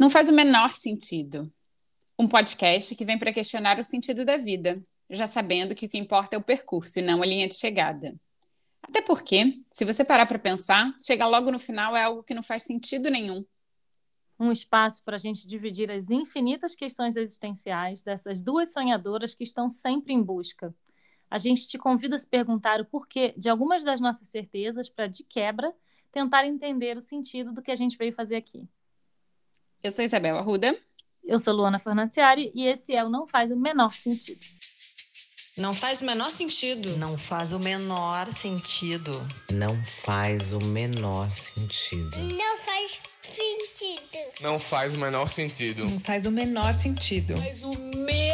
Não faz o menor sentido. Um podcast que vem para questionar o sentido da vida, já sabendo que o que importa é o percurso e não a linha de chegada. Até porque, se você parar para pensar, chegar logo no final é algo que não faz sentido nenhum. Um espaço para a gente dividir as infinitas questões existenciais dessas duas sonhadoras que estão sempre em busca. A gente te convida a se perguntar o porquê de algumas das nossas certezas para, de quebra, tentar entender o sentido do que a gente veio fazer aqui. Eu sou Isabel Arruda. Eu sou Luana Fornaciari e esse é o Não Faz o Menor Sentido. Não faz o menor sentido. Não faz o menor sentido. Não faz o menor sentido. Não faz sentido. Não faz o menor sentido. Não faz o menor sentido. Faz o menor sentido.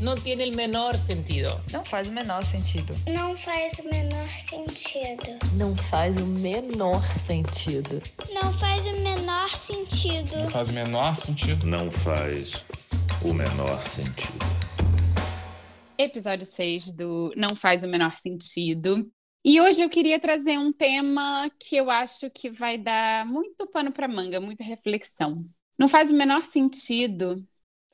Não tem o menor sentido. Não faz o menor sentido. Não faz o menor sentido. Não faz o menor sentido. Não faz o menor sentido. Não faz o menor sentido. Não faz o menor sentido. Episódio 6 do Não Faz o Menor Sentido. E hoje eu queria trazer um tema que eu acho que vai dar muito pano para manga, muita reflexão. Não faz o menor sentido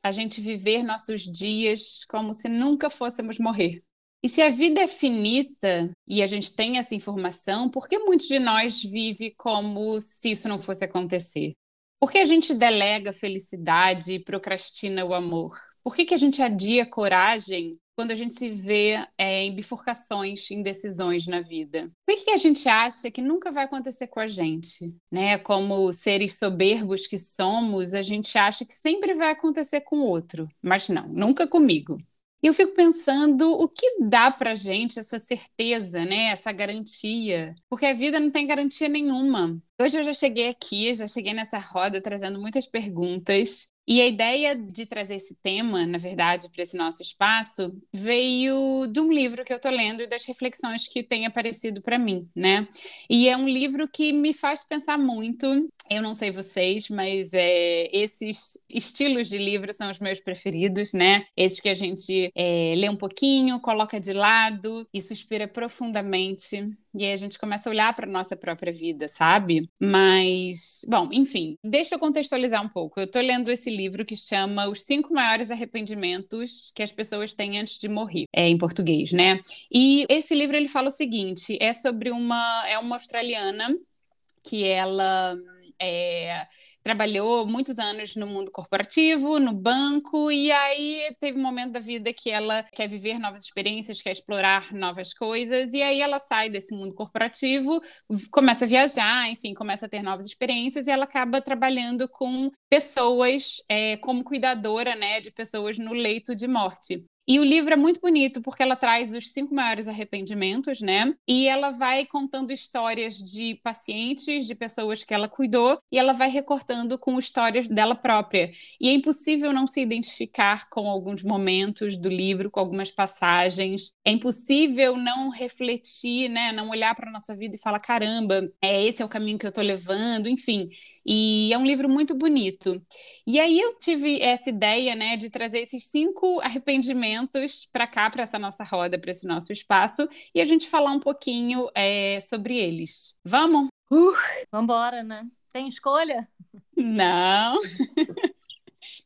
a gente viver nossos dias como se nunca fôssemos morrer. E se a vida é finita e a gente tem essa informação, por que muitos de nós vivem como se isso não fosse acontecer? Por que a gente delega felicidade e procrastina o amor? Por que, que a gente adia coragem quando a gente se vê é, em bifurcações, em decisões na vida. Por que a gente acha que nunca vai acontecer com a gente? Né? Como seres soberbos que somos, a gente acha que sempre vai acontecer com o outro. Mas não, nunca comigo. E eu fico pensando o que dá pra gente essa certeza, né? Essa garantia. Porque a vida não tem garantia nenhuma. Hoje eu já cheguei aqui, já cheguei nessa roda trazendo muitas perguntas. E a ideia de trazer esse tema, na verdade, para esse nosso espaço, veio de um livro que eu estou lendo e das reflexões que têm aparecido para mim, né? E é um livro que me faz pensar muito. Eu não sei vocês, mas é, esses estilos de livro são os meus preferidos, né? Esses que a gente é, lê um pouquinho, coloca de lado e suspira profundamente e aí a gente começa a olhar para nossa própria vida, sabe? Mas, bom, enfim, deixa eu contextualizar um pouco. Eu estou lendo esse livro que chama Os Cinco Maiores Arrependimentos que as Pessoas Têm Antes de Morrer, é em português, né? E esse livro ele fala o seguinte: é sobre uma. É uma australiana que ela é, trabalhou muitos anos no mundo corporativo, no banco, e aí teve um momento da vida que ela quer viver novas experiências, quer explorar novas coisas, e aí ela sai desse mundo corporativo, começa a viajar, enfim, começa a ter novas experiências, e ela acaba trabalhando com pessoas é, como cuidadora, né, de pessoas no leito de morte. E o livro é muito bonito porque ela traz os cinco maiores arrependimentos, né? E ela vai contando histórias de pacientes, de pessoas que ela cuidou, e ela vai recortando com histórias dela própria. E é impossível não se identificar com alguns momentos do livro, com algumas passagens. É impossível não refletir, né? Não olhar para nossa vida e falar: caramba, é esse é o caminho que eu estou levando, enfim. E é um livro muito bonito. E aí eu tive essa ideia, né, de trazer esses cinco arrependimentos para cá, para essa nossa roda, para esse nosso espaço, e a gente falar um pouquinho é, sobre eles. Vamos? Uh, vambora, né? Tem escolha? Não.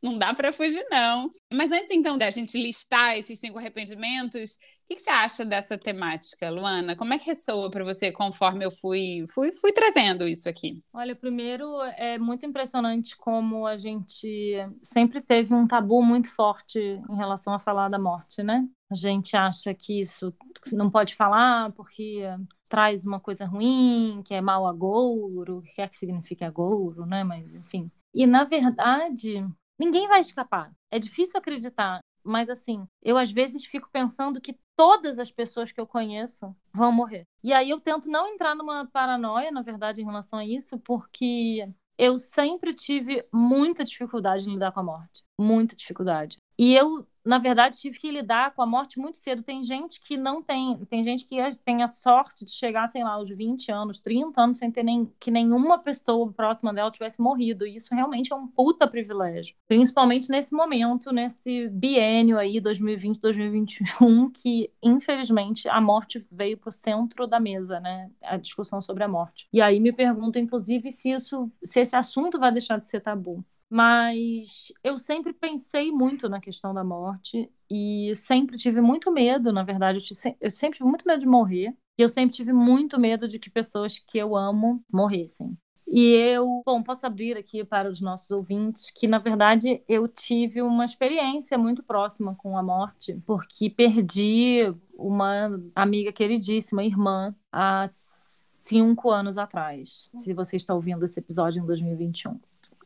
não dá para fugir, não. Mas antes, então, da gente listar esses cinco arrependimentos, o que, você acha dessa temática, Luana? Como é que ressoa para você conforme eu fui, fui, fui trazendo isso aqui? Olha, primeiro, é muito impressionante como a gente sempre teve um tabu muito forte em relação a falar da morte, né? A gente acha que isso não pode falar porque traz uma coisa ruim, que é mal agouro, o que quer que signifique agouro, né? Mas, enfim. E, na verdade, Ninguém vai escapar. É difícil acreditar, mas assim, eu às vezes fico pensando que todas as pessoas que eu conheço vão morrer. E aí eu tento não entrar numa paranoia, na verdade, em relação a isso, porque eu sempre tive muita dificuldade em lidar com a morte. Muita dificuldade. E eu na verdade, tive que lidar com a morte muito cedo. Tem gente que não tem, tem gente que tem a sorte de chegar, sei lá, aos 20 anos, 30 anos, sem ter nem que nenhuma pessoa próxima dela tivesse morrido. E isso realmente é um puta privilégio. Principalmente nesse momento, nesse biênio aí, 2020, 2021, que infelizmente a morte veio pro centro da mesa, né? A discussão sobre a morte. E aí me pergunto, inclusive, se isso, se esse assunto vai deixar de ser tabu. Mas eu sempre pensei muito na questão da morte e sempre tive muito medo, na verdade, eu, sempre tive muito medo de morrer. E eu sempre tive muito medo de que pessoas que eu amo morressem. E eu, bom, posso abrir aqui para os nossos ouvintes que, na verdade, eu tive uma experiência muito próxima com a morte, porque perdi uma amiga queridíssima, irmã, há cinco anos atrás. Se você está ouvindo esse episódio em 2021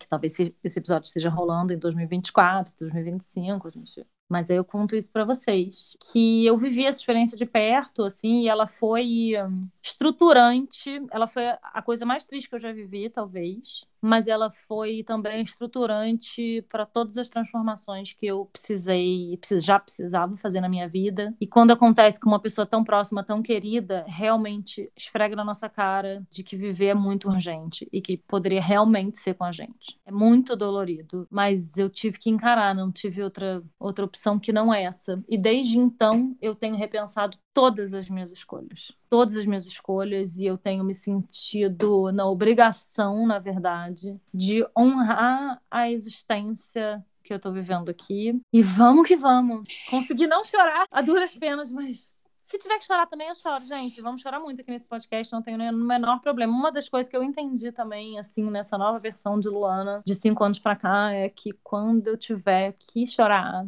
que talvez esse episódio esteja rolando em 2024, 2025, a gente. Mas aí eu conto isso para vocês, que eu vivi essa experiência de perto, assim, e ela foi hum, estruturante, ela foi a coisa mais triste que eu já vivi, talvez, mas ela foi também estruturante para todas as transformações que eu precisei, já precisava fazer na minha vida. E quando acontece com uma pessoa tão próxima, tão querida, realmente esfrega na nossa cara de que viver é muito urgente e que poderia realmente ser com a gente. É muito dolorido, mas eu tive que encarar, não tive outra outra opção que não essa. E desde então eu tenho repensado todas as minhas escolhas. Todas as minhas escolhas, e eu tenho me sentido na obrigação, na verdade, de honrar a existência que eu tô vivendo aqui. E vamos que vamos. Consegui não chorar a duras penas, mas se tiver que chorar também, eu choro, gente. Vamos chorar muito aqui nesse podcast, não tenho o menor problema. Uma das coisas que eu entendi também, assim, nessa nova versão de Luana, de cinco anos pra cá, é que quando eu tiver que chorar,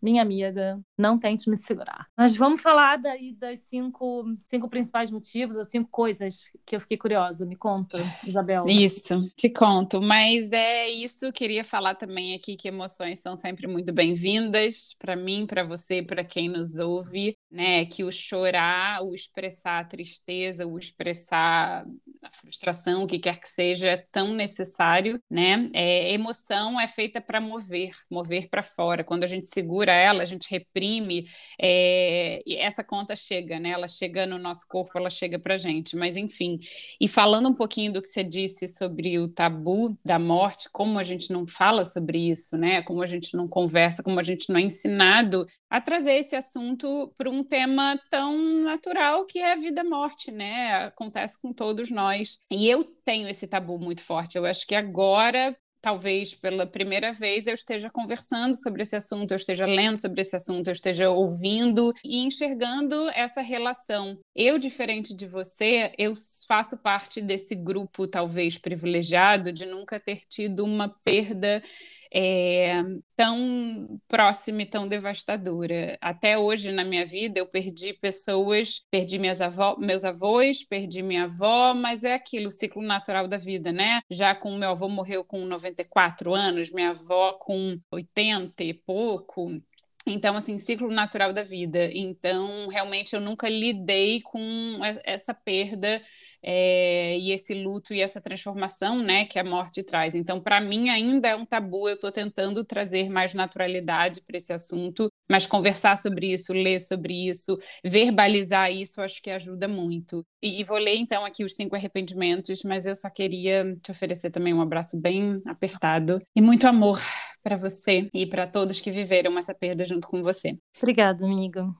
minha amiga, não tente me segurar. Mas vamos falar daí das cinco, cinco principais motivos, ou cinco coisas que eu fiquei curiosa. Me conta, Isabel. Isso, te conto. Mas é isso, queria falar também aqui que emoções são sempre muito bem-vindas para mim, para você, para quem nos ouve, né? Que o chorar, o expressar a tristeza, o expressar a frustração, o que quer que seja, é tão necessário, né? É, emoção é feita para mover, mover para fora. Quando a gente segura ela, a gente reprime, é, e essa conta chega, né? Ela chega no nosso corpo, ela chega para gente. Mas enfim, e falando um pouquinho do que você disse sobre o tabu da morte, como a gente não fala sobre isso, né? Como a gente não conversa, como a gente não é ensinado a trazer esse assunto para um tema tão natural que é a vida-morte, né? Acontece com todos nós. E eu tenho esse tabu muito forte. Eu acho que agora talvez pela primeira vez eu esteja conversando sobre esse assunto, eu esteja lendo sobre esse assunto, eu esteja ouvindo e enxergando essa relação. Eu, diferente de você, eu faço parte desse grupo talvez privilegiado de nunca ter tido uma perda é, tão próxima e tão devastadora. Até hoje na minha vida eu perdi pessoas, perdi minhas avó, meus avós, perdi minha avó, mas é aquilo, o ciclo natural da vida, né? Já com meu avô morreu com 94 anos, minha avó com 80 e pouco. Então, assim, ciclo natural da vida. Então, realmente, eu nunca lidei com essa perda é, e esse luto e essa transformação, né, que a morte traz. Então, para mim, ainda é um tabu. Eu estou tentando trazer mais naturalidade para esse assunto, mas conversar sobre isso, ler sobre isso, verbalizar isso, acho que ajuda muito. E, e vou ler, então, aqui os cinco arrependimentos, mas eu só queria te oferecer também um abraço bem apertado e muito amor para você e para todos que viveram essa perda junto com você. Obrigada, amiga.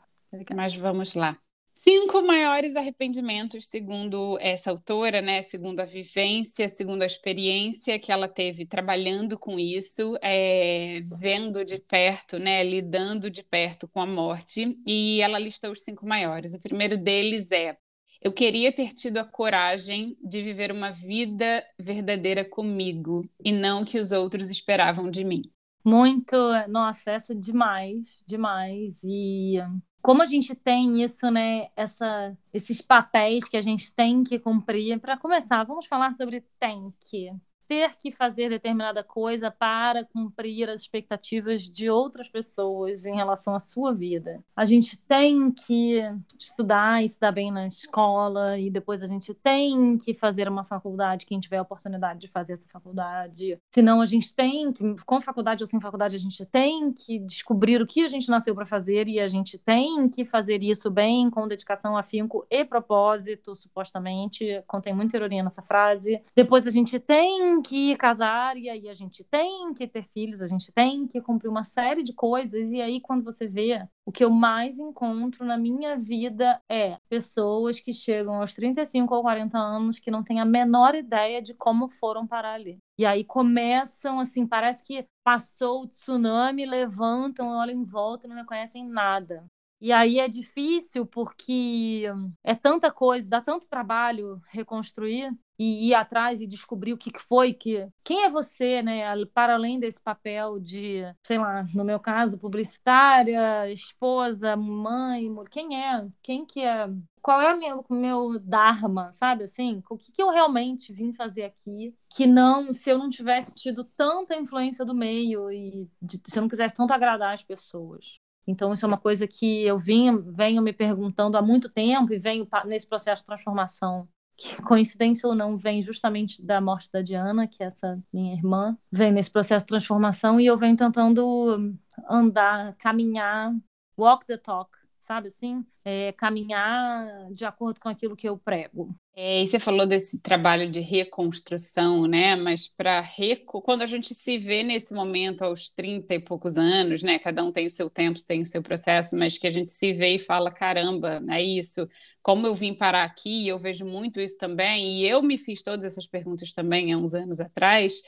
Mas vamos lá. Cinco maiores arrependimentos, segundo essa autora, né? Segundo a vivência, segundo a experiência que ela teve trabalhando com isso, é, vendo de perto, né? Lidando de perto com a morte. E ela lista os cinco maiores. O primeiro deles é eu queria ter tido a coragem de viver uma vida verdadeira comigo e não que os outros esperavam de mim. Muito, nossa, essa é demais, demais. E como a gente tem isso, né? Essa, esses papéis que a gente tem que cumprir. Para começar, vamos falar sobre tem que. Ter que fazer determinada coisa para cumprir as expectativas de outras pessoas em relação à sua vida. A gente tem que estudar e estudar bem na escola, e depois a gente tem que fazer uma faculdade, quem tiver a oportunidade de fazer essa faculdade. Senão a gente tem que, com faculdade ou sem faculdade, a gente tem que descobrir o que a gente nasceu para fazer e a gente tem que fazer isso bem, com dedicação, afinco e propósito, supostamente. Contém muita ironia nessa frase. Depois a gente tem que casar e aí a gente tem que ter filhos, a gente tem que cumprir uma série de coisas. E aí, quando você vê, o que eu mais encontro na minha vida é pessoas que chegam aos 35 ou 40 anos que não têm a menor ideia de como foram parar ali. E aí começam assim, parece que passou o tsunami, levantam, olham em volta e não reconhecem nada. E aí é difícil porque é tanta coisa, dá tanto trabalho reconstruir e ir atrás e descobrir o que foi que. Quem é você, né? Para além desse papel de, sei lá, no meu caso, publicitária, esposa, mãe, quem é? Quem que é? Qual é o meu, meu dharma, sabe assim? O que, que eu realmente vim fazer aqui? Que não, se eu não tivesse tido tanta influência do meio e de, se eu não quisesse tanto agradar as pessoas. Então, isso é uma coisa que eu venho me perguntando há muito tempo e venho nesse processo de transformação, que coincidência ou não, vem justamente da morte da Diana, que é essa minha irmã, vem nesse processo de transformação e eu venho tentando andar, caminhar, walk the talk, sabe assim? É, caminhar de acordo com aquilo que eu prego. É, e você falou desse trabalho de reconstrução, né? Mas para reco... quando a gente se vê nesse momento aos 30 e poucos anos, né? Cada um tem o seu tempo, tem o seu processo, mas que a gente se vê e fala: caramba, é isso. Como eu vim parar aqui, eu vejo muito isso também, e eu me fiz todas essas perguntas também há uns anos atrás.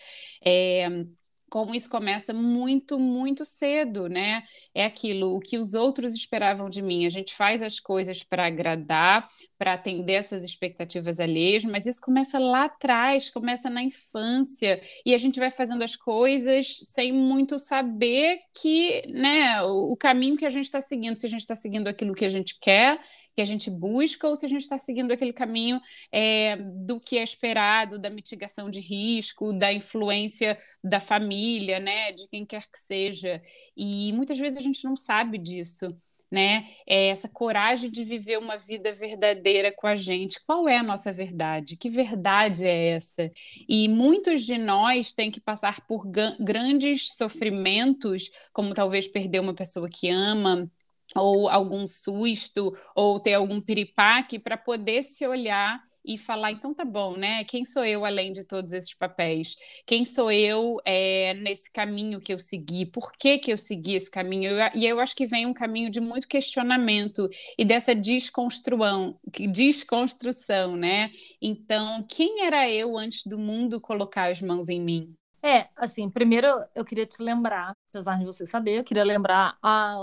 É como isso começa muito, muito cedo, né? É aquilo, o que os outros esperavam de mim. A gente faz as coisas para agradar, para atender essas expectativas alheias, mas isso começa lá atrás, começa na infância, e a gente vai fazendo as coisas sem muito saber que, né, o, caminho que a gente está seguindo, se a gente está seguindo aquilo que a gente quer, que a gente busca, ou se a gente está seguindo aquele caminho é, do que é esperado, da mitigação de risco, da influência da família família, né, de quem quer que seja. E muitas vezes a gente não sabe disso. Né? É essa coragem de viver uma vida verdadeira com a gente. Qual é a nossa verdade? Que verdade é essa? E muitos de nós têm que passar por grandes sofrimentos, como talvez perder uma pessoa que ama, ou algum susto, ou ter algum piripaque, para poder se olhar e falar, então tá bom, né? Quem sou eu além de todos esses papéis? Quem sou eu é, nesse caminho que eu segui? Por que, que eu segui esse caminho? Eu, e eu acho que vem um caminho de muito questionamento e dessa desconstrução, desconstrução, né? Então, quem era eu antes do mundo colocar as mãos em mim? É, assim, primeiro eu queria te lembrar, apesar de você saber, eu queria lembrar a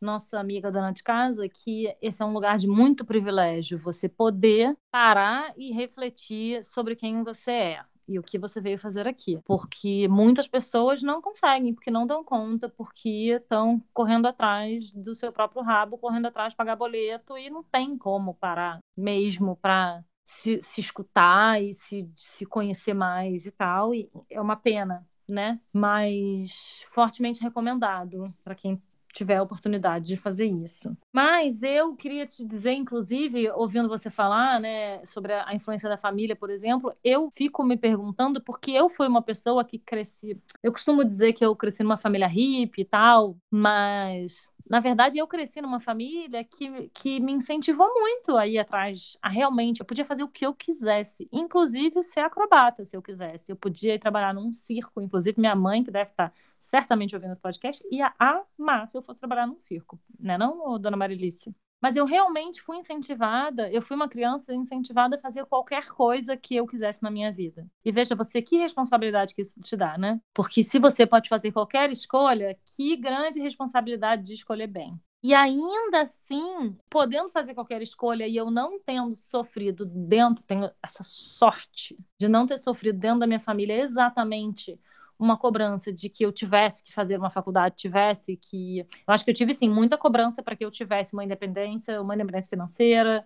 nossa amiga dona de casa que esse é um lugar de muito privilégio, você poder parar e refletir sobre quem você é e o que você veio fazer aqui. Porque muitas pessoas não conseguem, porque não dão conta, porque estão correndo atrás do seu próprio rabo, correndo atrás de pagar boleto e não tem como parar mesmo para se, se escutar e se, se conhecer mais e tal. E é uma pena, né? Mas fortemente recomendado para quem tiver a oportunidade de fazer isso. Mas eu queria te dizer, inclusive, ouvindo você falar, né, sobre a influência da família, por exemplo, eu fico me perguntando porque eu fui uma pessoa que cresci. Eu costumo dizer que eu cresci numa família hippie e tal, mas na verdade, eu cresci numa família que, que me incentivou muito a ir atrás, a realmente. Eu podia fazer o que eu quisesse, inclusive ser acrobata, se eu quisesse. Eu podia ir trabalhar num circo, inclusive minha mãe, que deve estar certamente ouvindo esse podcast, ia amar se eu fosse trabalhar num circo, né, não, dona Marilice? Mas eu realmente fui incentivada, eu fui uma criança incentivada a fazer qualquer coisa que eu quisesse na minha vida. E veja você que responsabilidade que isso te dá, né? Porque se você pode fazer qualquer escolha, que grande responsabilidade de escolher bem. E ainda assim, podendo fazer qualquer escolha e eu não tendo sofrido dentro, tenho essa sorte de não ter sofrido dentro da minha família exatamente uma cobrança de que eu tivesse que fazer uma faculdade, tivesse que. Eu acho que eu tive, sim, muita cobrança para que eu tivesse uma independência, uma independência financeira.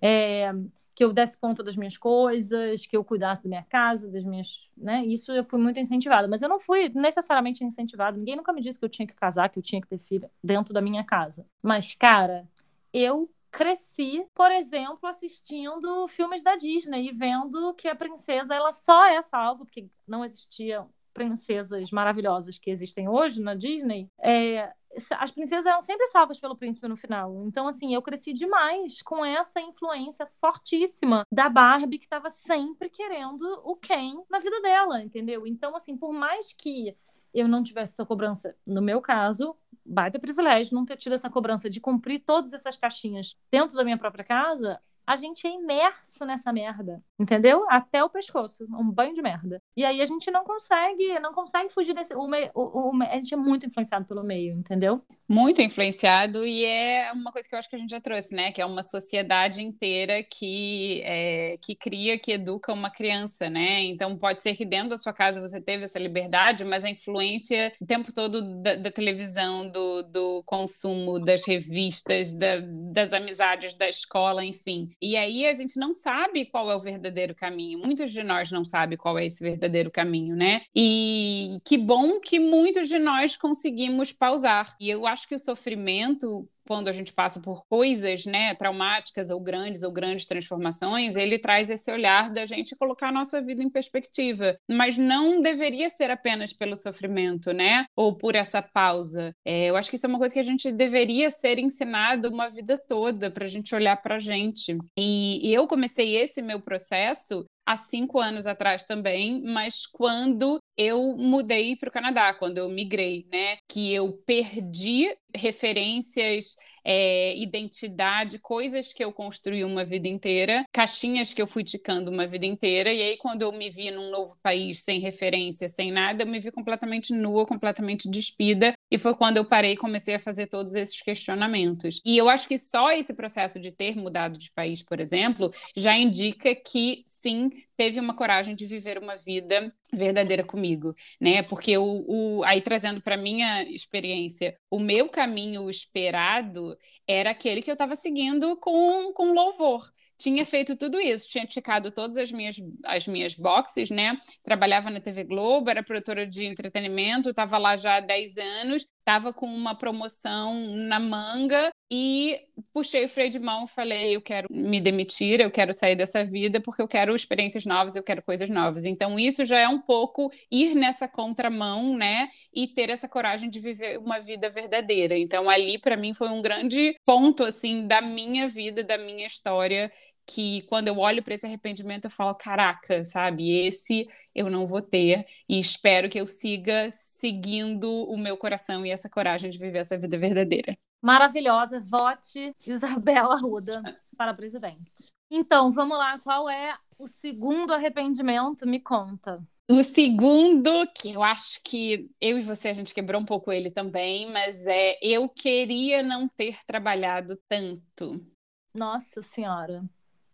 É... que eu desse conta das minhas coisas, que eu cuidasse da minha casa, das minhas, né? Isso eu fui muito incentivada, mas eu não fui necessariamente incentivada. Ninguém nunca me disse que eu tinha que casar, que eu tinha que ter filha dentro da minha casa. Mas cara, eu cresci, por exemplo, assistindo filmes da Disney e vendo que a princesa ela só é salva porque não existia princesas maravilhosas que existem hoje na Disney, é, as princesas eram sempre salvas pelo príncipe no final. Então, assim, eu cresci demais com essa influência fortíssima da Barbie que estava sempre querendo o Ken na vida dela, entendeu? Então, assim, por mais que eu não tivesse essa cobrança, no meu caso, baita privilégio não ter tido essa cobrança de cumprir todas essas caixinhas dentro da minha própria casa, a gente é imerso nessa merda, entendeu? Até o pescoço, um banho de merda. E aí a gente não consegue, não consegue fugir desse. O, o, o, a gente é muito influenciado pelo meio, entendeu? Muito influenciado, e é uma coisa que eu acho que a gente já trouxe, né? Que é uma sociedade inteira que, é, que cria, que educa uma criança, né? Então pode ser que dentro da sua casa você teve essa liberdade, mas a influência o tempo todo da, da televisão, do, do consumo, das revistas, da, das amizades da escola, enfim e aí a gente não sabe qual é o verdadeiro caminho. Muitos de nós não sabem qual é esse verdadeiro caminho, né? E que bom que muitos de nós conseguimos pausar. E eu acho que o sofrimento quando a gente passa por coisas, né, traumáticas ou grandes ou grandes transformações, ele traz esse olhar da gente colocar a nossa vida em perspectiva. Mas não deveria ser apenas pelo sofrimento, né, ou por essa pausa. É, eu acho que isso é uma coisa que a gente deveria ser ensinado uma vida toda para a gente olhar para a gente. E, e eu comecei esse meu processo há cinco anos atrás também, mas quando eu mudei para o Canadá, quando eu migrei, né? Que eu perdi referências, é, identidade, coisas que eu construí uma vida inteira, caixinhas que eu fui ticando uma vida inteira, e aí quando eu me vi num novo país, sem referência, sem nada, eu me vi completamente nua, completamente despida, e foi quando eu parei e comecei a fazer todos esses questionamentos. E eu acho que só esse processo de ter mudado de país, por exemplo, já indica que sim, teve uma coragem de viver uma vida verdadeira comigo, né? Porque o, o aí trazendo para minha experiência, o meu caminho esperado era aquele que eu estava seguindo com, com louvor. Tinha feito tudo isso, tinha ticado todas as minhas, as minhas boxes, né? Trabalhava na TV Globo, era produtora de entretenimento, estava lá já há 10 anos, estava com uma promoção na manga e puxei o freio de mão, falei, eu quero me demitir, eu quero sair dessa vida porque eu quero experiências novas, eu quero coisas novas. Então isso já é um pouco ir nessa contramão, né, e ter essa coragem de viver uma vida verdadeira. Então ali para mim foi um grande ponto assim da minha vida, da minha história que quando eu olho para esse arrependimento eu falo, caraca, sabe, esse eu não vou ter e espero que eu siga seguindo o meu coração e essa coragem de viver essa vida verdadeira. Maravilhosa, vote Isabela Arruda para presidente. Então, vamos lá, qual é o segundo arrependimento? Me conta. O segundo, que eu acho que eu e você a gente quebrou um pouco ele também, mas é eu queria não ter trabalhado tanto. Nossa Senhora.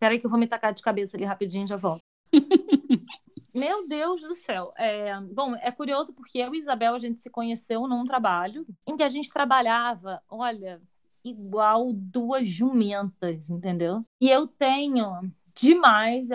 Espera aí que eu vou me tacar de cabeça ali rapidinho e já volto. Meu Deus do céu. É, bom, é curioso porque eu e Isabel a gente se conheceu num trabalho em que a gente trabalhava, olha, igual duas jumentas, entendeu? E eu tenho demais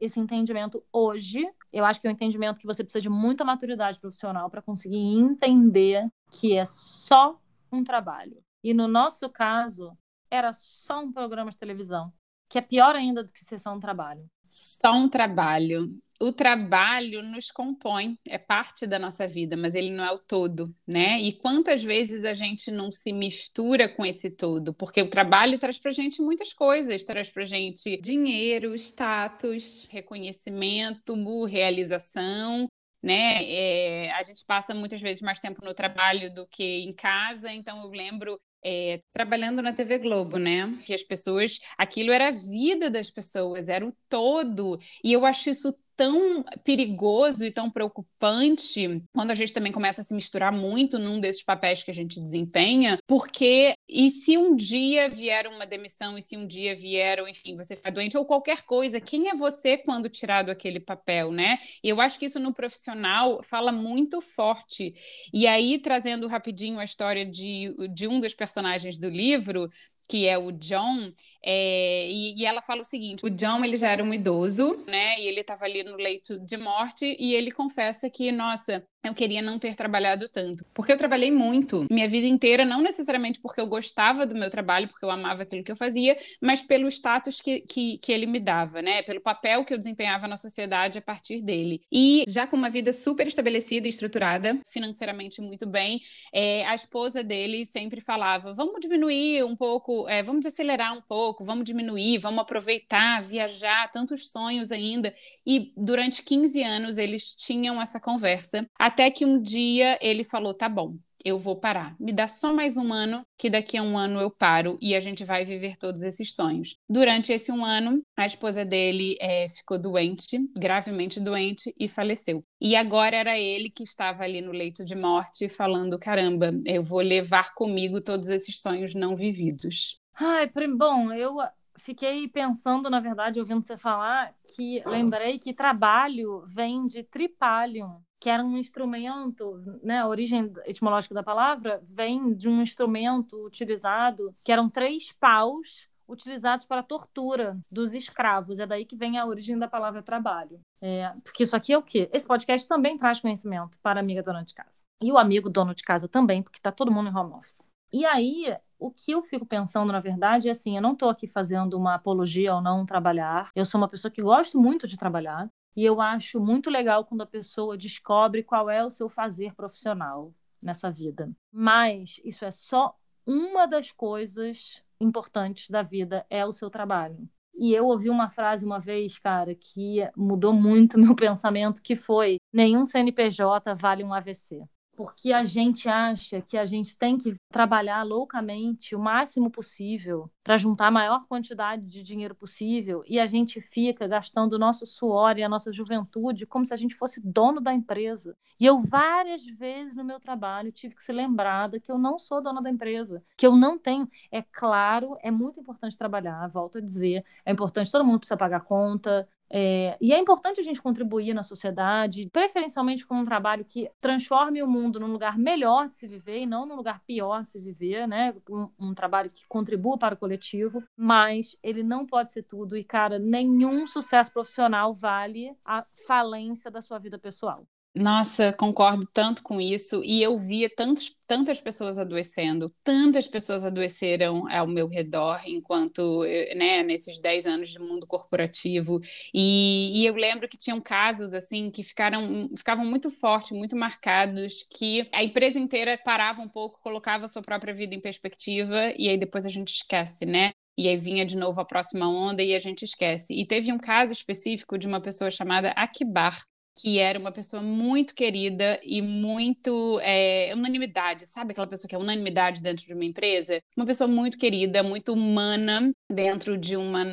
esse entendimento hoje. Eu acho que é um entendimento que você precisa de muita maturidade profissional para conseguir entender que é só um trabalho. E no nosso caso, era só um programa de televisão que é pior ainda do que ser só um trabalho. Só um trabalho. O trabalho nos compõe, é parte da nossa vida, mas ele não é o todo, né? E quantas vezes a gente não se mistura com esse todo? Porque o trabalho traz pra gente muitas coisas, traz pra gente dinheiro, status, reconhecimento, realização, né? É, a gente passa muitas vezes mais tempo no trabalho do que em casa, então eu lembro é, trabalhando na TV Globo, né? Que as pessoas, aquilo era a vida das pessoas, era o todo. E eu acho isso tão perigoso e tão preocupante quando a gente também começa a se misturar muito num desses papéis que a gente desempenha, porque e se um dia vier uma demissão, e se um dia vier, ou, enfim, você ficar doente, ou qualquer coisa, quem é você quando tirado aquele papel, né? Eu acho que isso no profissional fala muito forte. E aí, trazendo rapidinho a história de, de um dos personagens do livro, que é o John, é, e, e, ela fala o seguinte: o John ele já era um idoso, né? E ele estava ali no leito de morte, e ele confessa que, nossa, eu queria não ter trabalhado tanto. Porque eu trabalhei muito minha vida inteira, não necessariamente porque eu gostava do meu trabalho, porque eu amava aquilo que eu fazia, mas pelo status que, que, que ele me dava, né? Pelo papel que eu desempenhava na sociedade a partir dele. E já com uma vida super estabelecida e estruturada, financeiramente muito bem, é, a esposa dele sempre falava: vamos diminuir um pouco, é, vamos acelerar um pouco, vamos diminuir, vamos aproveitar, viajar, tantos sonhos ainda. E durante 15 anos eles tinham essa conversa até que um dia ele falou: tá bom, eu vou parar. Me dá só mais um ano, que daqui a um ano eu paro e a gente vai viver todos esses sonhos. Durante esse um ano, a esposa dele é, ficou doente, gravemente doente, e faleceu. E agora era ele que estava ali no leito de morte, falando: caramba, eu vou levar comigo todos esses sonhos não vividos. Ai, bom, eu fiquei pensando, na verdade, ouvindo você falar, que lembrei que trabalho vem de tripalium, que era um instrumento, né, a origem etimológica da palavra vem de um instrumento utilizado, que eram três paus utilizados para a tortura dos escravos. É daí que vem a origem da palavra trabalho. É, porque isso aqui é o quê? Esse podcast também traz conhecimento para a amiga dona de casa. E o amigo dono de casa também, porque está todo mundo em home office. E aí, o que eu fico pensando, na verdade, é assim: eu não estou aqui fazendo uma apologia ao não trabalhar. Eu sou uma pessoa que gosto muito de trabalhar. E eu acho muito legal quando a pessoa descobre qual é o seu fazer profissional nessa vida. Mas isso é só uma das coisas importantes da vida, é o seu trabalho. E eu ouvi uma frase uma vez, cara, que mudou muito meu pensamento, que foi: nenhum CNPJ vale um AVC porque a gente acha que a gente tem que trabalhar loucamente o máximo possível para juntar a maior quantidade de dinheiro possível e a gente fica gastando o nosso suor e a nossa juventude como se a gente fosse dono da empresa. E eu várias vezes no meu trabalho tive que ser lembrada que eu não sou dona da empresa, que eu não tenho. É claro, é muito importante trabalhar, volto a dizer, é importante, todo mundo precisa pagar conta, é, e é importante a gente contribuir na sociedade, preferencialmente com um trabalho que transforme o mundo num lugar melhor de se viver e não num lugar pior de se viver, né? Um, um trabalho que contribua para o coletivo, mas ele não pode ser tudo. E, cara, nenhum sucesso profissional vale a falência da sua vida pessoal. Nossa, concordo tanto com isso. E eu via tantos, tantas pessoas adoecendo, tantas pessoas adoeceram ao meu redor enquanto, eh, né, nesses 10 anos de mundo corporativo. E, e eu lembro que tinham casos, assim, que ficaram, ficavam muito fortes, muito marcados, que a empresa inteira parava um pouco, colocava a sua própria vida em perspectiva, e aí depois a gente esquece, né? E aí vinha de novo a próxima onda e a gente esquece. E teve um caso específico de uma pessoa chamada Akibar, que era uma pessoa muito querida e muito é, unanimidade, sabe aquela pessoa que é unanimidade dentro de uma empresa? Uma pessoa muito querida, muito humana dentro de uma,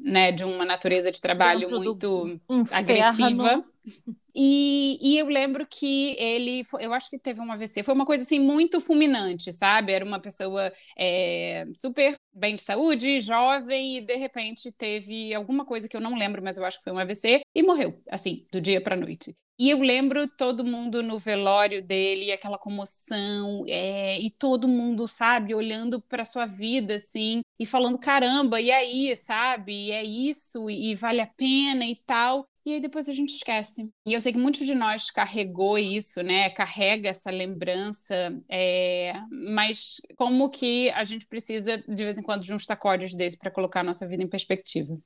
né, de uma natureza de trabalho dentro muito agressiva. E, e, eu lembro que ele, eu acho que teve um AVC, foi uma coisa assim muito fulminante, sabe? Era uma pessoa é, super bem de saúde, jovem, e de repente teve alguma coisa que eu não lembro, mas eu acho que foi um AVC, e morreu, assim, do dia para noite. E eu lembro todo mundo no velório dele, aquela comoção, é, e todo mundo, sabe, olhando para sua vida, assim, e falando: caramba, e aí, sabe, e é isso, e vale a pena e tal. E aí depois a gente esquece. E eu sei que muitos de nós carregou isso, né? Carrega essa lembrança, é... mas como que a gente precisa, de vez em quando, de uns sacódios desse para colocar a nossa vida em perspectiva?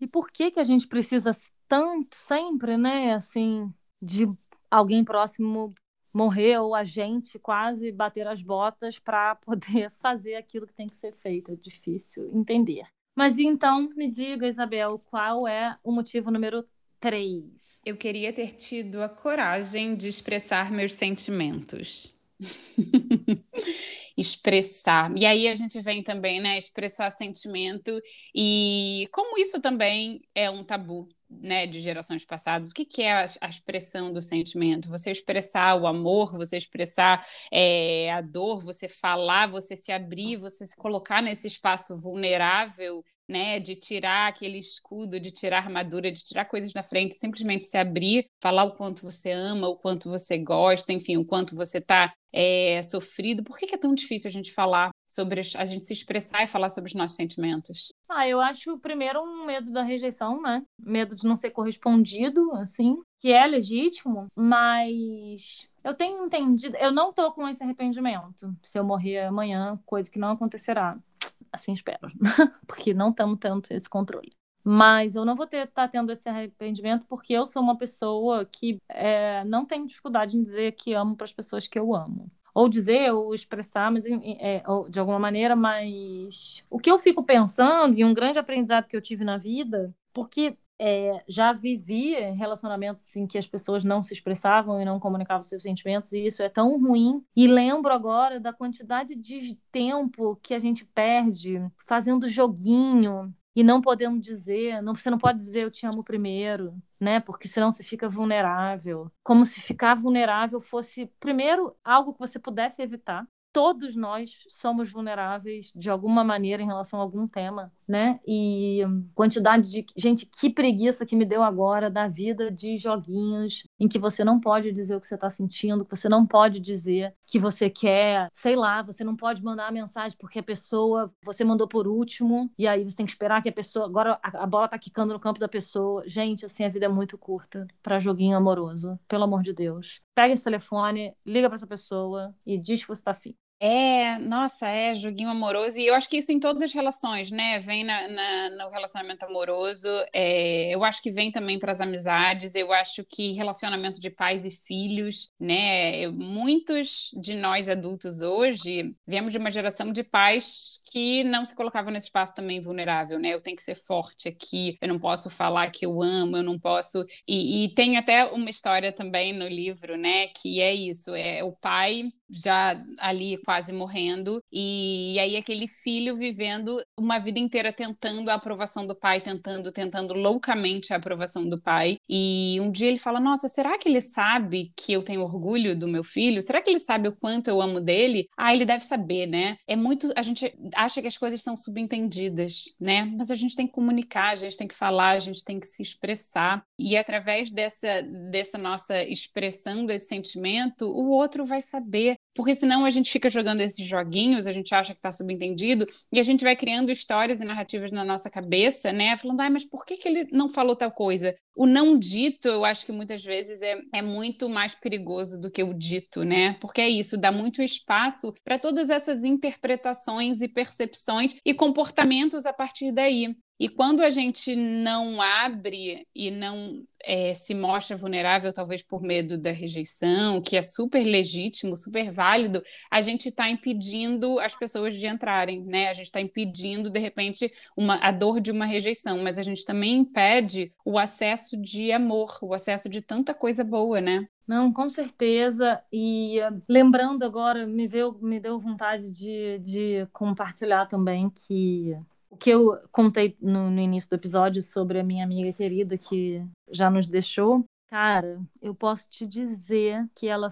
E por que que a gente precisa tanto, sempre, né? Assim, de alguém próximo morrer ou a gente quase bater as botas para poder fazer aquilo que tem que ser feito. É difícil entender. Mas então, me diga, Isabel, qual é o motivo número 3. Eu queria ter tido a coragem de expressar meus sentimentos. expressar. E aí a gente vem também, né, expressar sentimento e como isso também é um tabu, né, de gerações passadas. O que, que é a, a, expressão do sentimento? Você expressar o amor, você expressar é, a dor, você falar, você se abrir, você se colocar nesse espaço vulnerável né? De tirar aquele escudo, de tirar a armadura, de tirar coisas da frente, simplesmente se abrir, falar o quanto você ama, o quanto você gosta, enfim, o quanto você está é, sofrido. Por que, que, é tão difícil a gente falar sobre a gente se expressar e falar sobre os nossos sentimentos? Ah, eu acho primeiro um medo da rejeição, né? Medo de não ser correspondido, assim, que é legítimo, mas eu tenho entendido, eu não tô com esse arrependimento. Se eu morrer amanhã, coisa que não acontecerá. Assim espero. porque não estamos tendo esse controle. Mas eu não vou estar tá tendo esse arrependimento porque eu sou uma pessoa que é, não tem dificuldade em dizer que amo para as pessoas que eu amo. Ou dizer, ou expressar, mas é, de alguma maneira, mas o que eu fico pensando, e um grande aprendizado que eu tive na vida, porque é, já vivi relacionamentos em que as pessoas não se expressavam e não comunicavam seus sentimentos, e isso é tão ruim. E lembro agora da quantidade de tempo que a gente perde fazendo joguinho e não podendo dizer, não, você não pode dizer eu te amo primeiro, né? Porque senão você fica vulnerável. Como se ficar vulnerável fosse, primeiro, algo que você pudesse evitar, todos nós somos vulneráveis de alguma maneira em relação a algum tema, né? E quantidade de gente, que preguiça que me deu agora da vida de joguinhos em que você não pode dizer o que você está sentindo, que você não pode dizer que você quer, sei lá, você não pode mandar a mensagem porque a pessoa você mandou por último e aí você tem que esperar que a pessoa agora a, a bola tá quicando no campo da pessoa. Gente, assim a vida é muito curta para joguinho amoroso, pelo amor de Deus. Pega esse telefone, liga para essa pessoa e diz que você tá afim. É, nossa, é joguinho amoroso. E eu acho que isso em todas as relações, né? Vem na, na no relacionamento amoroso, é, eu acho que vem também para as amizades. Eu acho que relacionamento de pais e filhos, né? Muitos de nós adultos hoje viemos de uma geração de pais que não se colocavam nesse espaço também vulnerável, né? Eu tenho que ser forte aqui, eu não posso falar que eu amo, eu não posso. E, e tem até uma história também no livro, né? Que é isso: é o pai já ali quase morrendo, e, e, aí aquele filho vivendo uma vida inteira tentando a aprovação do pai, tentando, tentando loucamente a aprovação do pai. E um dia ele fala: Nossa, será que ele sabe que eu tenho orgulho do meu filho? Será que ele sabe o quanto eu amo dele? Ah, ele deve saber, né? É muito. A gente acha que as coisas são subentendidas, né? Mas a gente tem que comunicar, a gente tem que falar, a gente tem que se expressar. E através dessa, dessa nossa expressão desse sentimento, o outro vai saber porque senão a gente fica jogando esses joguinhos, a gente acha que está subentendido, e a gente vai criando histórias e narrativas na nossa cabeça, né? Falando, ah, mas por que, que ele não falou tal coisa? O não dito, eu acho que muitas vezes é, é muito mais perigoso do que o dito, né? Porque é isso, dá muito espaço para todas essas interpretações e percepções e comportamentos a partir daí. E quando a gente não abre e não é, se mostra vulnerável, talvez por medo da rejeição, que é super legítimo, super válido, a gente está impedindo as pessoas de entrarem, né? A gente está impedindo, de repente, uma, a dor de uma rejeição, mas a gente também impede o acesso de amor, o acesso de tanta coisa boa, né? Não, com certeza. E lembrando agora, me, veio, me deu vontade de, de compartilhar também que o que eu contei no, no, início do episódio sobre a minha amiga querida que já nos deixou, cara, eu posso te dizer que ela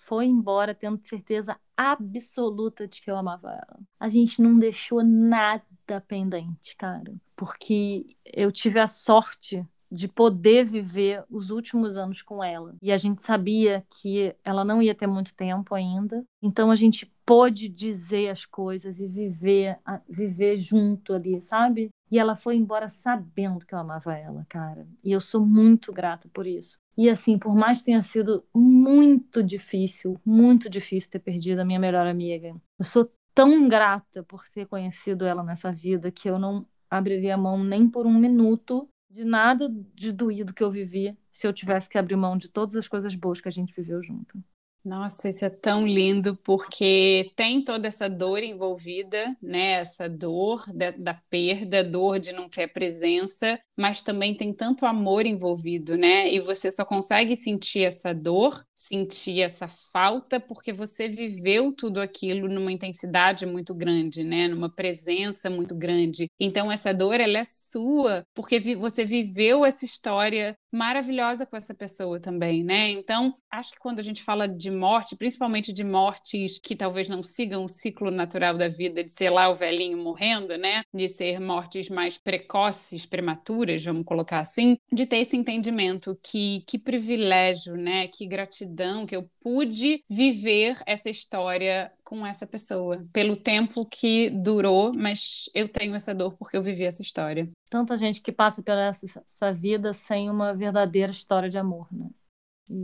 foi embora tendo certeza absoluta de que eu amava ela. A gente não deixou nada pendente, cara, porque eu tive a sorte de poder viver os últimos anos com ela. E a gente sabia que ela não ia ter muito tempo ainda. Então a gente pôde dizer as coisas e viver viver junto ali, sabe? E ela foi embora sabendo que eu amava ela, cara. E eu sou muito grata por isso. E assim, por mais que tenha sido muito difícil, muito difícil ter perdido a minha melhor amiga, eu sou tão grata por ter conhecido ela nessa vida que eu não abriria a mão nem por um minuto de nada de doído que eu vivi se eu tivesse que abrir mão de todas as coisas boas que a gente viveu junto. Nossa, isso é tão lindo porque tem toda essa dor envolvida, né? Essa dor da, da, perda, dor de não ter presença, mas também tem tanto amor envolvido, né? E você só consegue sentir essa dor sentir essa falta porque você viveu tudo aquilo numa intensidade muito grande, né? Numa presença muito grande. Então essa dor ela é sua porque você viveu essa história maravilhosa com essa pessoa também, né? Então, acho que quando a gente fala de morte, principalmente de mortes que talvez não sigam o ciclo natural da vida, de ser lá o velhinho morrendo, né? De ser mortes mais precoces, prematuras, vamos colocar assim, de ter esse entendimento que que privilégio, né? Que gratidão que eu pude viver essa história com essa pessoa, pelo tempo que durou, mas eu tenho essa dor porque eu vivi essa história. Tanta gente que passa pela essa, essa vida sem uma verdadeira história de amor, né?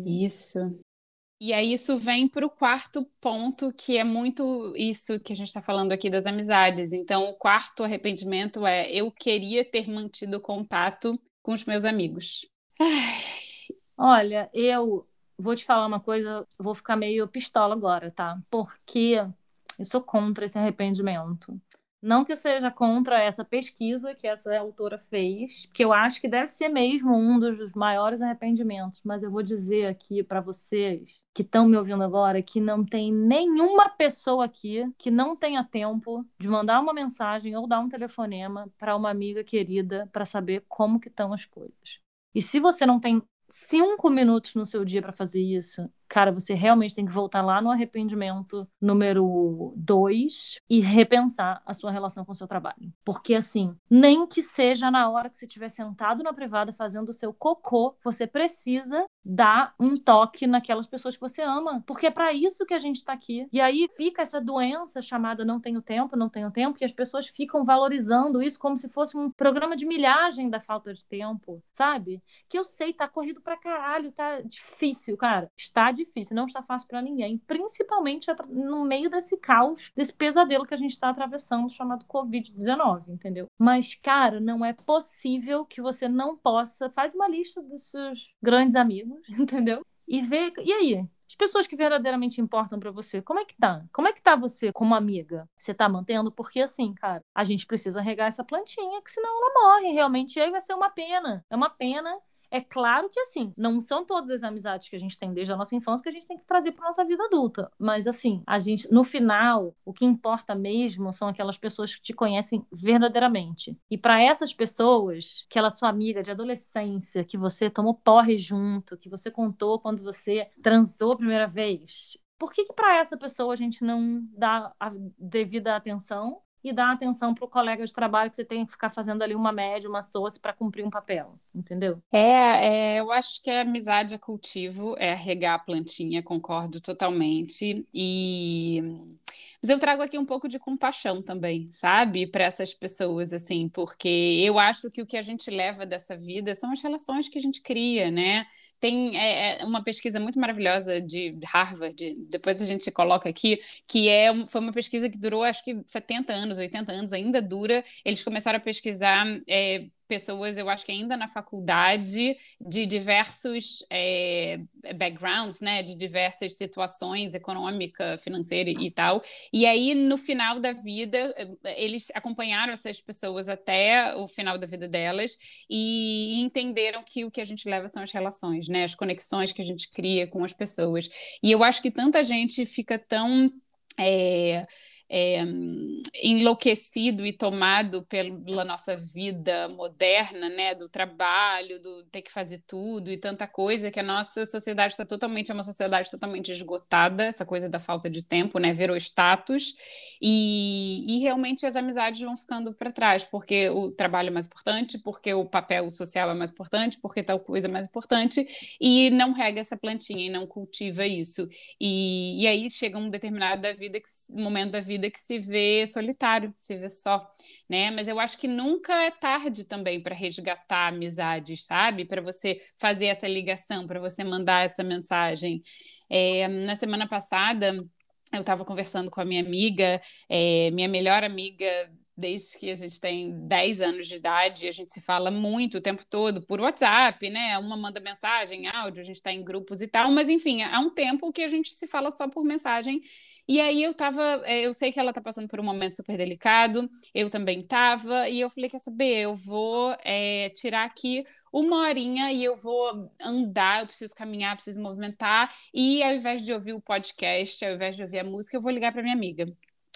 Isso. E aí isso vem para o quarto ponto, que é muito isso que a gente está falando aqui das amizades. Então, o quarto arrependimento é eu queria ter mantido contato com os meus amigos. Olha, eu vou te falar uma coisa, vou ficar meio pistola agora, tá? Porque eu sou contra esse arrependimento. Não que eu seja contra essa pesquisa que essa autora fez, porque eu acho que deve ser mesmo um dos maiores arrependimentos, mas eu vou dizer aqui para vocês que estão me ouvindo agora que não tem nenhuma pessoa aqui que não tenha tempo de mandar uma mensagem ou dar um telefonema para uma amiga querida para saber como que estão as coisas. E se você não tem cinco minutos no seu dia para fazer isso, cara, você realmente tem que voltar lá no arrependimento número dois e repensar a sua relação com o seu trabalho. Porque, assim, nem que seja na hora que você estiver sentado na privada fazendo o seu cocô, você precisa dar um toque naquelas pessoas que você ama. Porque é para isso que a gente tá aqui. E aí fica essa doença chamada não tenho tempo, não tenho tempo, e as pessoas ficam valorizando isso como se fosse um programa de milhagem da falta de tempo, sabe? Que eu sei, tá corrido pra caralho, tá difícil, cara. Está difícil, não está fácil para ninguém, principalmente no meio desse caos, desse pesadelo que a gente está atravessando, chamado Covid-19, entendeu? Mas, cara, não é possível que você não possa. Faz uma lista dos seus grandes amigos, entendeu? E vê. E aí? As pessoas que verdadeiramente importam para você, como é que tá? Como é que tá você como amiga? Você tá mantendo? Porque assim, cara, a gente precisa regar essa plantinha, que senão ela morre realmente. E aí vai ser uma pena. É uma pena é claro que, assim, não são todas as amizades que a gente tem desde a nossa infância que a gente tem que trazer para nossa vida adulta. Mas, assim, a gente, no final, o que importa mesmo são aquelas pessoas que te conhecem verdadeiramente. E para essas pessoas, aquela sua amiga de adolescência, que você tomou porre junto, que você contou quando você transou a primeira vez, por que, que para essa pessoa a gente não dá a devida atenção e dar atenção para o colega de trabalho que você tem que ficar fazendo ali uma média, uma source para cumprir um papel, entendeu? É, é, eu acho que a amizade é cultivo, é regar a plantinha, concordo totalmente. E mas eu trago aqui um pouco de compaixão também, sabe, para essas pessoas, assim, porque eu acho que o que a gente leva dessa vida são as relações que a gente cria, né? Tem é, é uma pesquisa muito maravilhosa de Harvard, depois a gente coloca aqui, que é, foi uma pesquisa que durou acho que 70 anos, 80 anos, ainda dura. Eles começaram a pesquisar é, pessoas, eu acho que ainda na faculdade, de diversos é, backgrounds, né, de diversas situações econômica, financeira e tal. E aí, no final da vida, eles acompanharam essas pessoas até o final da vida delas e entenderam que o que a gente leva são as relações, né, as conexões que a gente cria com as pessoas. E eu acho que tanta gente fica tão é, é, enlouquecido e tomado pela nossa vida moderna, né, do trabalho, do ter que fazer tudo e tanta coisa, que a nossa sociedade está totalmente, é uma sociedade totalmente esgotada, essa coisa da falta de tempo, né, virou status, e, e realmente as amizades vão ficando para trás, porque o trabalho é mais importante, porque o papel social é mais importante, porque tal coisa é mais importante, e não rega essa plantinha e não cultiva isso. E, e aí chega um determinado da vida, momento da vida vida que se vê solitário, se vê só, né? Mas eu acho que nunca é tarde também para resgatar amizades, sabe? Para você fazer essa ligação, para você mandar essa mensagem. É, na semana passada, eu estava conversando com a minha amiga, é, minha melhor amiga desde que a gente tem 10 anos de idade, a gente se fala muito o tempo todo por WhatsApp, né? Uma manda mensagem, áudio, a gente está em grupos e tal, mas enfim, há um tempo que a gente se fala só por mensagem. E aí eu tava, é, eu sei que ela tá passando por um momento super delicado, eu também tava, e eu falei, quer saber, eu vou é, tirar aqui uma horinha e eu vou andar, eu preciso caminhar, preciso movimentar, e ao invés de ouvir o podcast, ao invés de ouvir a música, eu vou ligar para minha amiga.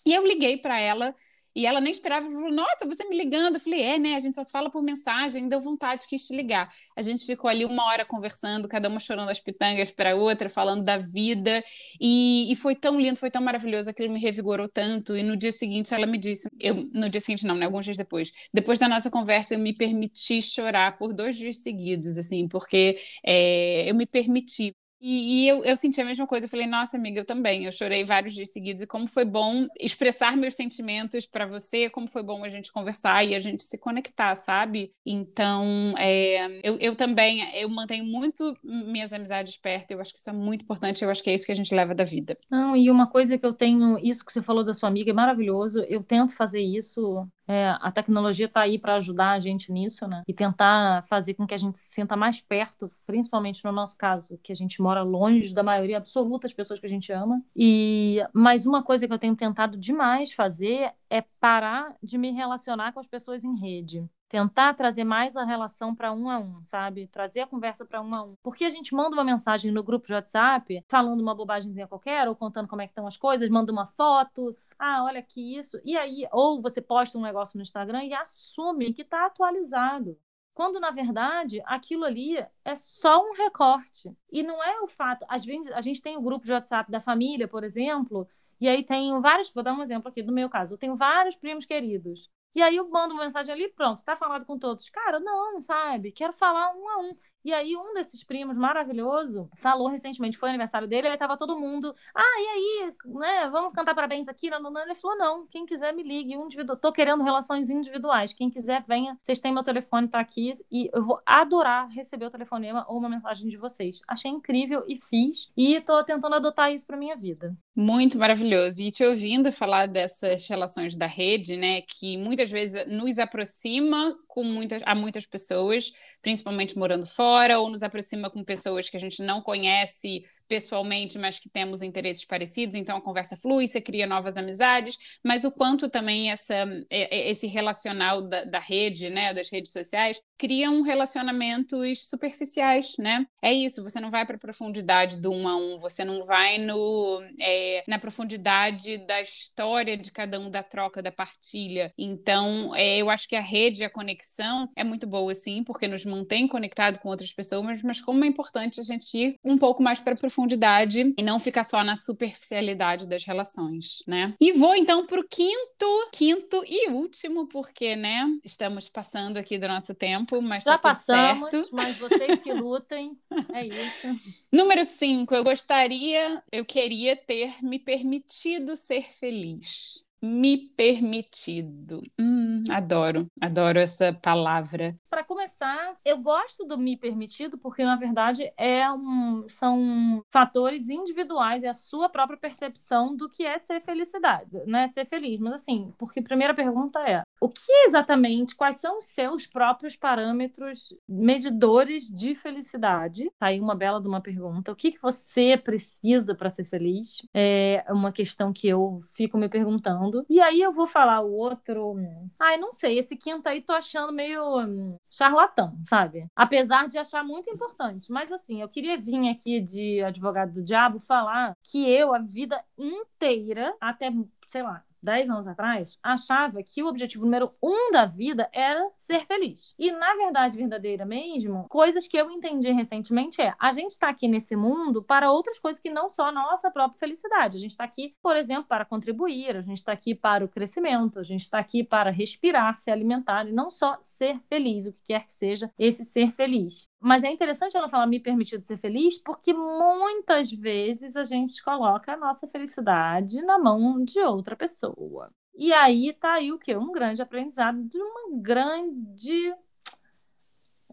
E eu liguei para ela e ela nem esperava, falou: Nossa, você me ligando. Eu falei: É, né? A gente só se fala por mensagem, deu vontade que te ligar. A gente ficou ali uma hora conversando, cada uma chorando as pitangas para a outra, falando da vida. E, e, foi tão lindo, foi tão maravilhoso, aquilo me revigorou tanto. E no dia seguinte ela me disse: eu, No dia seguinte, não, né? Alguns dias depois. Depois da nossa conversa, eu me permiti chorar por dois dias seguidos, assim, porque é, eu me permiti. E, e eu, eu, senti a mesma coisa. Eu falei, nossa, amiga, eu também. Eu chorei vários dias seguidos. E como foi bom expressar meus sentimentos para você, como foi bom a gente conversar e a gente se conectar, sabe? Então, é, eu, eu também eu mantenho muito minhas amizades perto. Eu acho que isso é muito importante. Eu acho que é isso que a gente leva da vida. Não, e uma coisa que eu tenho, isso que você falou da sua amiga é maravilhoso. Eu tento fazer isso é, a tecnologia está aí para ajudar a gente nisso, né? E tentar fazer com que a gente se sinta mais perto, principalmente no nosso caso, que a gente mora longe da maioria absoluta das pessoas que a gente ama. E mais uma coisa que eu tenho tentado demais fazer é parar de me relacionar com as pessoas em rede tentar trazer mais a relação para um a um, sabe? Trazer a conversa para um a um. Porque a gente manda uma mensagem no grupo de WhatsApp, falando uma bobagemzinha qualquer, ou contando como é que estão as coisas, manda uma foto, ah, olha aqui isso. E aí, ou você posta um negócio no Instagram e assume que está atualizado. Quando, na verdade, aquilo ali é só um recorte. E não é o fato. Às vezes, a gente tem o grupo de WhatsApp da família, por exemplo, e aí tenho vários. Vou dar um exemplo aqui do meu caso. Eu tenho vários primos queridos. E aí eu mando uma mensagem ali, pronto, tá falado com todos. Cara, não, sabe? Quero falar um a um. E aí, um desses primos maravilhoso falou recentemente, foi aniversário dele, aí tava todo mundo, ah, e aí, né, vamos cantar parabéns aqui, não, não, Ele falou, não, quem quiser me ligue, um tô querendo relações individuais, quem quiser venha, vocês têm meu telefone, tá aqui, e eu vou adorar receber o telefonema ou uma mensagem de vocês. Achei incrível e fiz, e tô tentando adotar isso pra minha vida. Muito maravilhoso. E te ouvindo falar dessas relações da rede, né, que muitas vezes nos aproxima com muitas, a muitas pessoas, principalmente morando fora, ou nos aproxima com pessoas que a gente não conhece pessoalmente, mas que temos interesses parecidos, então a conversa flui, você cria novas amizades, mas o quanto também essa, esse relacional da, da rede, né, das redes sociais, criam relacionamentos superficiais, né? É isso, você não vai para a profundidade do um a um, você não vai no, é, na profundidade da história de cada um, da troca, da partilha. Então, é, eu acho que a rede, a conexão é muito boa, sim, porque nos mantém conectado com outras pessoas, mas como é importante a gente ir um pouco mais para a profundidade profundidade e não ficar só na superficialidade das relações, né? E vou então para o quinto, quinto e último, porque, né, estamos passando aqui do nosso tempo, mas já tá passamos, certo. mas vocês que lutem, é isso. Número cinco, eu gostaria, eu queria ter me permitido ser feliz me permitido. Hum, adoro, adoro essa palavra. Para começar, eu gosto do me permitido porque na verdade é um, são fatores individuais, é a sua própria percepção do que é ser felicidade, não é ser feliz, mas assim, porque a primeira pergunta é: o que exatamente, quais são os seus próprios parâmetros medidores de felicidade? Tá aí uma bela de uma pergunta. O que, que você precisa para ser feliz? É uma questão que eu fico me perguntando. E aí eu vou falar o outro. Ai, não sei, esse quinto aí tô achando meio charlatão, sabe? Apesar de achar muito importante. Mas assim, eu queria vir aqui de advogado do diabo falar que eu, a vida inteira, até, sei lá, 10 anos atrás, achava que o objetivo número um da vida era ser feliz. E, na verdade, verdadeira mesmo, coisas que eu entendi recentemente é: a gente está aqui nesse mundo para outras coisas que não só a nossa própria felicidade. A gente está aqui, por exemplo, para contribuir, a gente está aqui para o crescimento, a gente está aqui para respirar, se alimentar e não só ser feliz, o que quer que seja esse ser feliz. Mas é interessante ela falar me permitido ser feliz, porque muitas vezes a gente coloca a nossa felicidade na mão de outra pessoa. E aí tá aí o quê? Um grande aprendizado de uma grande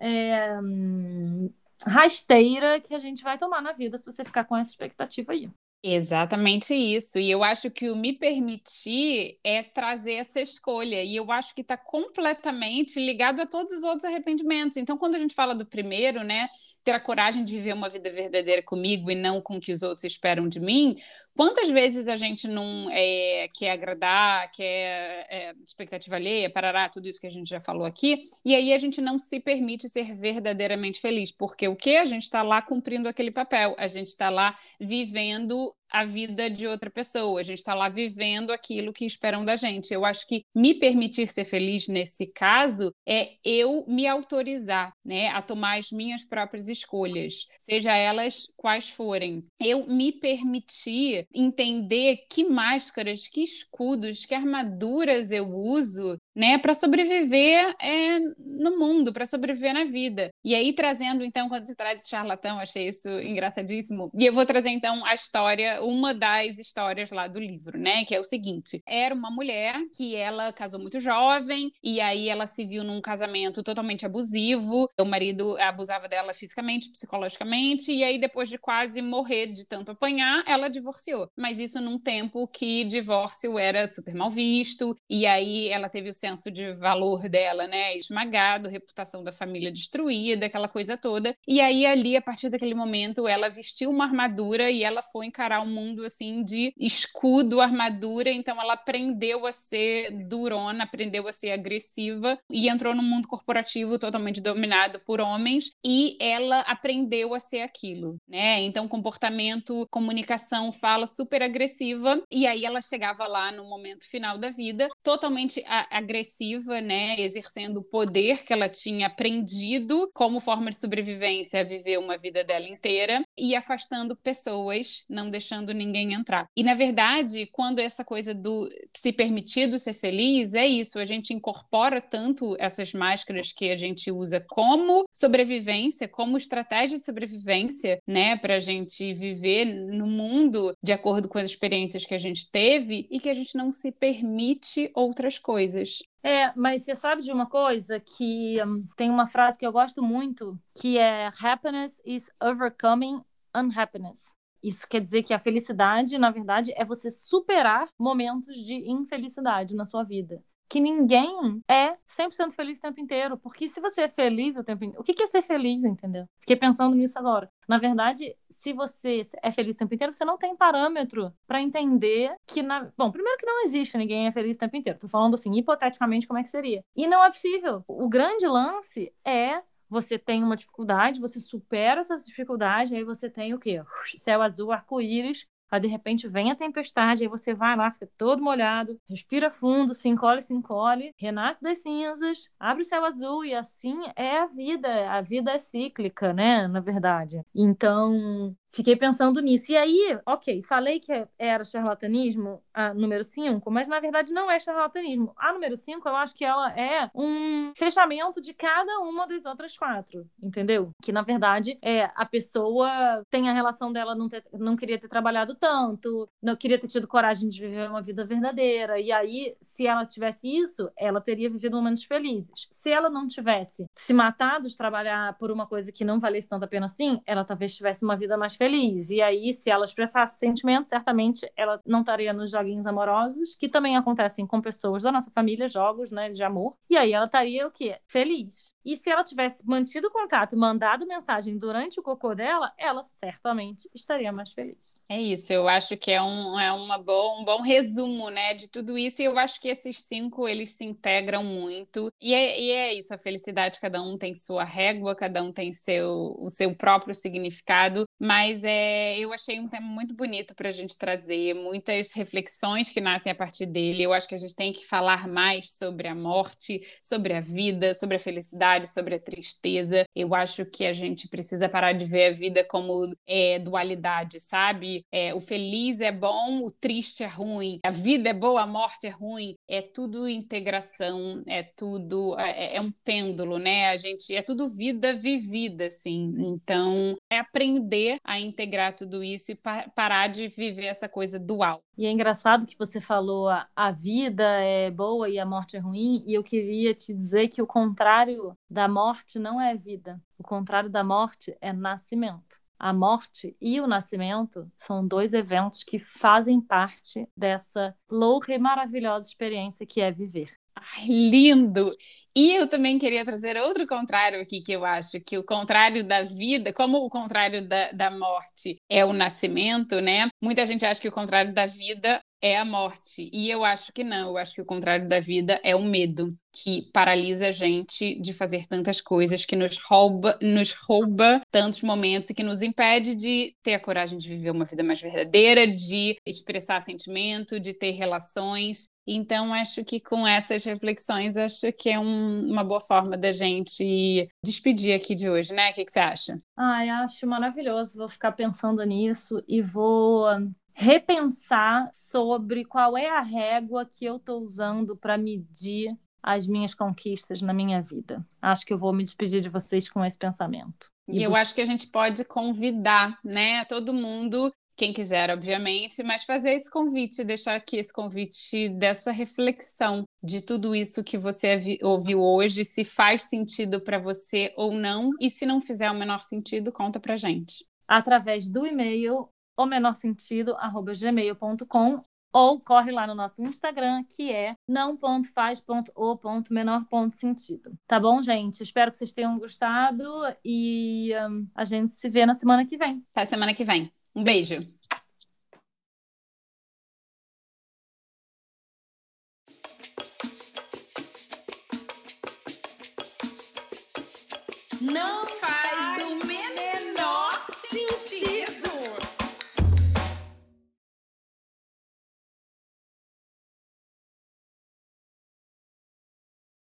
é, rasteira que a gente vai tomar na vida se você ficar com essa expectativa aí. Exatamente isso. E eu acho que o me permitir é trazer essa escolha. E eu acho que está completamente ligado a todos os outros arrependimentos. Então, quando a gente fala do primeiro, né, ter a coragem de viver uma vida verdadeira comigo e não com o que os outros esperam de mim, quantas vezes a gente não é, quer agradar, quer é, expectativa alheia, parará, tudo isso que a gente já falou aqui, e aí a gente não se permite ser verdadeiramente feliz, porque o que? A gente está lá cumprindo aquele papel, a gente está lá vivendo a vida de outra pessoa, a gente está lá vivendo aquilo que esperam da gente. Eu acho que me permitir ser feliz nesse caso é eu me autorizar, né, a tomar as minhas próprias escolhas, seja elas quais forem. Eu me permitir entender que máscaras, que escudos, que armaduras eu uso né, para sobreviver é, no mundo, para sobreviver na vida. E aí, trazendo, então, quando se traz esse charlatão, achei isso engraçadíssimo. E eu vou trazer, então, a história, uma das histórias lá do livro, né, que é o seguinte: era uma mulher que ela casou muito jovem, e aí ela se viu num casamento totalmente abusivo. O marido abusava dela fisicamente, psicologicamente, e aí, depois de quase morrer de tanto apanhar, ela divorciou. Mas isso num tempo que divórcio era super mal visto, e aí ela teve o senso de valor dela, né, esmagado, reputação da família destruída, aquela coisa toda. E aí ali, a partir daquele momento, ela vestiu uma armadura e ela foi encarar um mundo assim de escudo, armadura, então ela aprendeu a ser durona, aprendeu a ser agressiva e entrou no mundo corporativo totalmente dominado por homens e ela aprendeu a ser aquilo, né? Então comportamento, comunicação, fala super agressiva e aí ela chegava lá no momento final da vida totalmente agressiva agressiva, né, exercendo o poder que ela tinha aprendido como forma de sobrevivência a viver uma vida dela inteira e afastando pessoas, não deixando ninguém entrar. E na verdade, quando essa coisa do se permitido ser feliz, é isso, a gente incorpora tanto essas máscaras que a gente usa como sobrevivência, como estratégia de sobrevivência, né, para a gente viver no mundo de acordo com as experiências que a gente teve e que a gente não se permite outras coisas. É, mas você sabe de uma coisa que um, tem uma frase que eu gosto muito, que é happiness is overcoming unhappiness. Isso quer dizer que a felicidade, na verdade, é você superar momentos de infelicidade na sua vida que ninguém é 100% feliz o tempo inteiro. Porque se você é feliz o tempo inteiro. O que é ser feliz, entendeu? Fiquei pensando nisso agora. Na verdade, se você é feliz o tempo inteiro, você não tem parâmetro para entender que. Na... Bom, primeiro que não existe ninguém é feliz o tempo inteiro. Tô falando assim, hipoteticamente, como é que seria. E não é possível. O grande lance é você tem uma dificuldade, você supera essa dificuldade, aí você tem o quê? Céu azul, arco-íris, Aí de repente vem a tempestade, aí você vai lá, fica todo molhado, respira fundo, se encolhe, se encolhe, renasce das cinzas, abre o céu azul e assim é a vida. A vida é cíclica, né? Na verdade. Então, Fiquei pensando nisso. E aí, ok, falei que era charlatanismo a número 5, mas na verdade não é charlatanismo. A número 5, eu acho que ela é um fechamento de cada uma das outras quatro, entendeu? Que na verdade é a pessoa tem a relação dela não, ter, não queria ter trabalhado tanto, não queria ter tido coragem de viver uma vida verdadeira. E aí, se ela tivesse isso, ela teria vivido momentos felizes. Se ela não tivesse se matado de trabalhar por uma coisa que não valesse tanto a pena assim, ela talvez tivesse uma vida mais feliz. E aí, se ela expressasse sentimentos, certamente ela não estaria nos joguinhos amorosos, que também acontecem com pessoas da nossa família, jogos, né, de amor. E aí ela estaria o quê? Feliz. E se ela tivesse mantido contato, mandado mensagem durante o cocô dela, ela certamente estaria mais feliz. É isso, eu acho que é um, é uma bom, um bom resumo, né, de tudo isso, e eu acho que esses cinco, eles se integram muito, e é, e é isso, a felicidade, cada um tem sua régua, cada um tem seu, o seu próprio significado, mas é, eu achei um tema muito bonito para a gente trazer, muitas reflexões que nascem a partir dele, eu acho que a gente tem que falar mais sobre a morte, sobre a vida, sobre a felicidade, sobre a tristeza, eu acho que a gente precisa parar de ver a vida como é, dualidade, sabe? é, o feliz é bom, o triste é ruim, a vida é boa, a morte é ruim. É tudo integração, é tudo é, é, é um pêndulo, né? A gente é tudo vida vivida, assim. Então é aprender a integrar tudo isso e pa parar de viver essa coisa dual. E é engraçado que você falou a, a vida é boa e a morte é ruim, e eu queria te dizer que o contrário da morte não é vida. O contrário da morte é nascimento. A morte e o nascimento são dois eventos que fazem parte dessa louca e maravilhosa experiência que é viver. Ai, lindo! E eu também queria trazer outro contrário aqui, que eu acho que o contrário da vida, como o contrário da, da morte é o nascimento, né? Muita gente acha que o contrário da vida é a morte. E eu acho que não, eu acho que o contrário da vida é o medo, que paralisa a gente de fazer tantas coisas, que nos rouba, nos rouba tantos momentos e que nos impede de ter a coragem de viver uma vida mais verdadeira, de expressar sentimento, de ter relações. Então, acho que com essas reflexões, acho que é um, uma boa forma da gente despedir aqui de hoje, né? O que, que você acha? Ai, acho maravilhoso. Vou ficar pensando nisso e vou repensar sobre qual é a régua que eu estou usando para medir as minhas conquistas na minha vida. Acho que eu vou me despedir de vocês com esse pensamento. E, e eu acho que a gente pode convidar, né, todo mundo, quem quiser, obviamente, mas fazer esse convite, deixar aqui esse convite dessa reflexão de tudo isso que você ouviu hoje, se faz sentido para você ou não, e se não fizer o menor sentido, conta pra gente. Através do e-mail o menor sentido, arroba gmail.com ou corre lá no nosso Instagram, que é não.faz.o.menor.sentido. Tá bom, gente? Espero que vocês tenham gostado e um, a gente se vê na semana que vem. Até semana que vem. Um beijo.